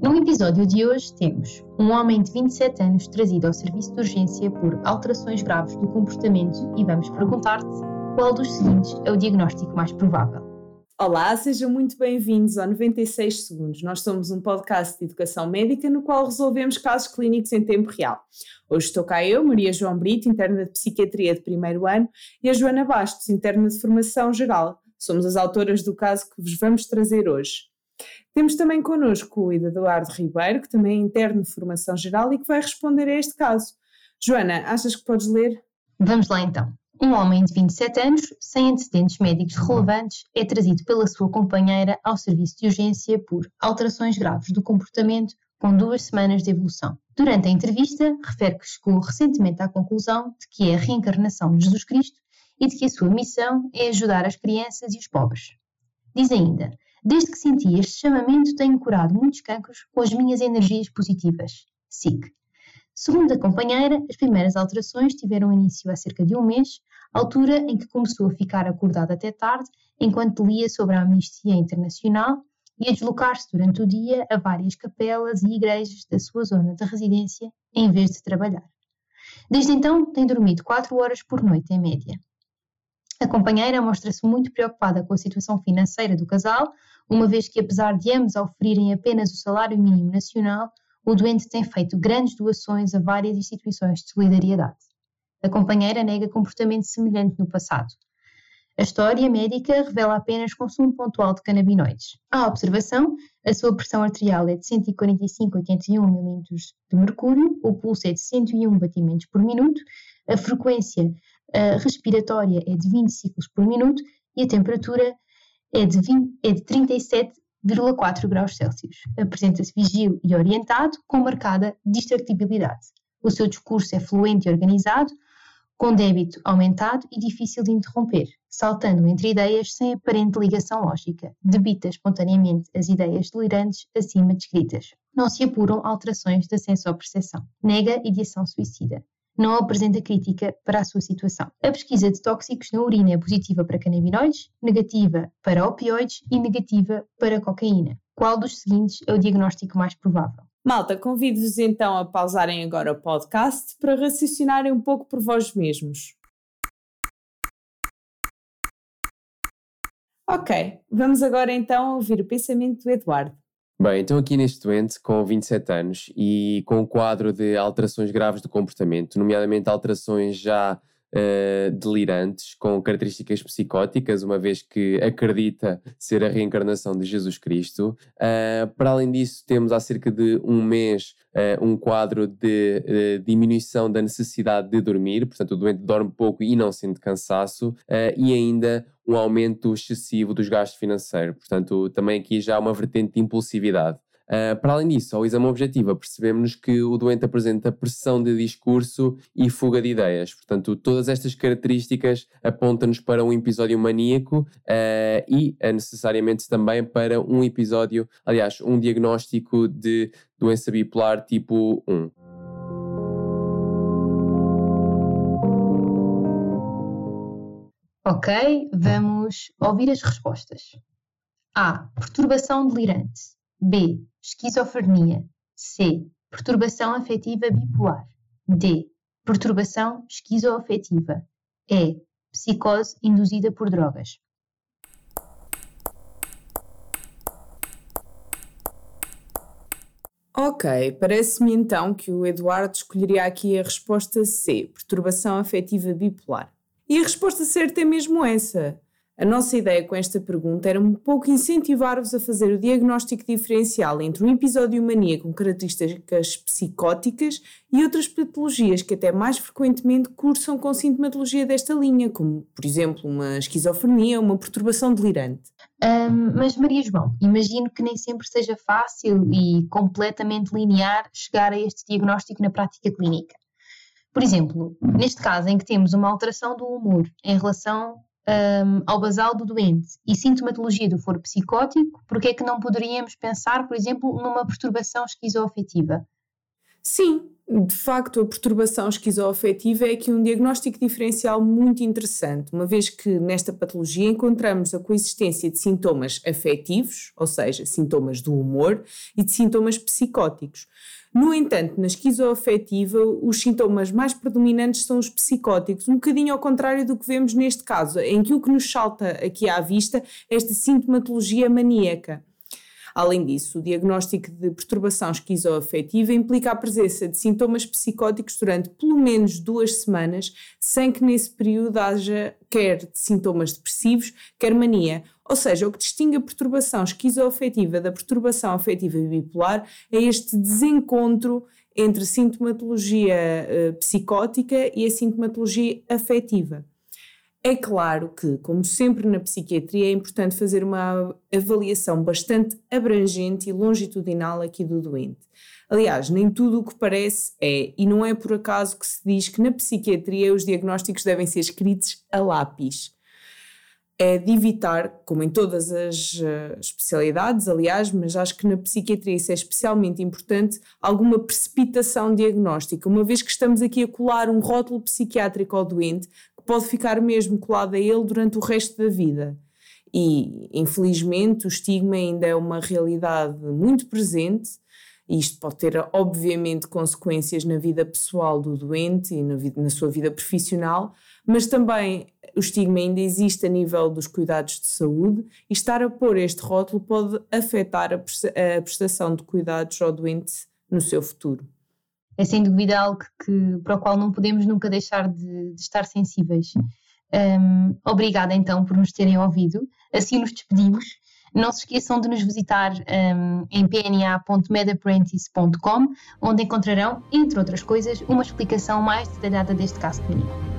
No episódio de hoje temos um homem de 27 anos trazido ao serviço de urgência por alterações graves do comportamento e vamos perguntar-te qual dos seguintes é o diagnóstico mais provável. Olá, sejam muito bem-vindos ao 96 Segundos. Nós somos um podcast de educação médica no qual resolvemos casos clínicos em tempo real. Hoje estou cá eu, Maria João Brito, interna de Psiquiatria de primeiro ano, e a Joana Bastos, interna de Formação Geral. Somos as autoras do caso que vos vamos trazer hoje. Temos também connosco o Eduardo Ribeiro, que também é interno de formação geral e que vai responder a este caso. Joana, achas que podes ler? Vamos lá então. Um homem de 27 anos, sem antecedentes médicos relevantes, é trazido pela sua companheira ao serviço de urgência por alterações graves do comportamento com duas semanas de evolução. Durante a entrevista, refere que chegou recentemente à conclusão de que é a reencarnação de Jesus Cristo e de que a sua missão é ajudar as crianças e os pobres. Diz ainda: Desde que senti este chamamento, tenho curado muitos cancros com as minhas energias positivas. SIC. Segundo a companheira, as primeiras alterações tiveram início há cerca de um mês, altura em que começou a ficar acordada até tarde, enquanto lia sobre a Amnistia Internacional e a deslocar-se durante o dia a várias capelas e igrejas da sua zona de residência, em vez de trabalhar. Desde então, tem dormido 4 horas por noite, em média. A companheira mostra-se muito preocupada com a situação financeira do casal, uma vez que, apesar de ambos oferirem apenas o salário mínimo nacional, o doente tem feito grandes doações a várias instituições de solidariedade. A companheira nega comportamento semelhante no passado. A história médica revela apenas consumo pontual de canabinoides. À observação, a sua pressão arterial é de 145,81 mm de mercúrio, o pulso é de 101 batimentos por minuto, a frequência a respiratória é de 20 ciclos por minuto e a temperatura é de, é de 37,4 graus Celsius. Apresenta-se vigil e orientado, com marcada distractibilidade. O seu discurso é fluente e organizado, com débito aumentado e difícil de interromper, saltando entre ideias sem aparente ligação lógica, debita espontaneamente as ideias delirantes acima descritas. Não se apuram alterações da sensoperceção. Nega ideação suicida não apresenta crítica para a sua situação. A pesquisa de tóxicos na urina é positiva para canabinoides, negativa para opioides e negativa para cocaína. Qual dos seguintes é o diagnóstico mais provável? Malta, convido-vos então a pausarem agora o podcast para raciocinarem um pouco por vós mesmos. Ok, vamos agora então ouvir o pensamento do Eduardo. Bem, então aqui neste doente com 27 anos e com um quadro de alterações graves do comportamento, nomeadamente alterações já uh, delirantes, com características psicóticas, uma vez que acredita ser a reencarnação de Jesus Cristo. Uh, para além disso, temos há cerca de um mês uh, um quadro de diminuição da necessidade de dormir, portanto o doente dorme pouco e não sente cansaço, e ainda um aumento excessivo dos gastos financeiros. Portanto, também aqui já há uma vertente de impulsividade. Uh, para além disso, ao exame objetivo, percebemos que o doente apresenta pressão de discurso e fuga de ideias. Portanto, todas estas características apontam-nos para um episódio maníaco uh, e uh, necessariamente também para um episódio, aliás, um diagnóstico de doença bipolar tipo 1. Ok, vamos ouvir as respostas. A. Perturbação delirante. B. Esquizofrenia. C. Perturbação afetiva bipolar. D. Perturbação esquizoafetiva. E. Psicose induzida por drogas. Ok, parece-me então que o Eduardo escolheria aqui a resposta C, perturbação afetiva bipolar. E a resposta certa é mesmo essa. A nossa ideia com esta pergunta era um pouco incentivar-vos a fazer o diagnóstico diferencial entre um episódio mania com características psicóticas e outras patologias que até mais frequentemente cursam com sintomatologia desta linha, como, por exemplo, uma esquizofrenia ou uma perturbação delirante. Um, mas, Maria João, imagino que nem sempre seja fácil e completamente linear chegar a este diagnóstico na prática clínica. Por exemplo, neste caso em que temos uma alteração do humor em relação um, ao basal do doente e sintomatologia do foro psicótico, porque é que não poderíamos pensar, por exemplo, numa perturbação esquizoafetiva? Sim, de facto, a perturbação esquizoafetiva é aqui um diagnóstico diferencial muito interessante, uma vez que nesta patologia encontramos a coexistência de sintomas afetivos, ou seja, sintomas do humor, e de sintomas psicóticos. No entanto, na esquizoafetiva, os sintomas mais predominantes são os psicóticos, um bocadinho ao contrário do que vemos neste caso, em que o que nos salta aqui à vista é esta sintomatologia maníaca. Além disso, o diagnóstico de perturbação esquizoafetiva implica a presença de sintomas psicóticos durante pelo menos duas semanas, sem que nesse período haja quer sintomas depressivos, quer mania. Ou seja, o que distingue a perturbação esquizoafetiva da perturbação afetiva bipolar é este desencontro entre sintomatologia uh, psicótica e a sintomatologia afetiva. É claro que, como sempre na psiquiatria, é importante fazer uma avaliação bastante abrangente e longitudinal aqui do doente. Aliás, nem tudo o que parece é, e não é por acaso que se diz que na psiquiatria os diagnósticos devem ser escritos a lápis. É de evitar, como em todas as uh, especialidades, aliás, mas acho que na psiquiatria isso é especialmente importante, alguma precipitação diagnóstica, uma vez que estamos aqui a colar um rótulo psiquiátrico ao doente pode ficar mesmo colado a ele durante o resto da vida. E, infelizmente, o estigma ainda é uma realidade muito presente, e isto pode ter, obviamente, consequências na vida pessoal do doente e na, na sua vida profissional, mas também o estigma ainda existe a nível dos cuidados de saúde e estar a pôr este rótulo pode afetar a prestação de cuidados ao doente no seu futuro é sem dúvida algo que, para o qual não podemos nunca deixar de, de estar sensíveis. Um, obrigada então por nos terem ouvido. Assim nos despedimos. Não se esqueçam de nos visitar um, em pna.medapprentice.com, onde encontrarão, entre outras coisas, uma explicação mais detalhada deste caso clínico.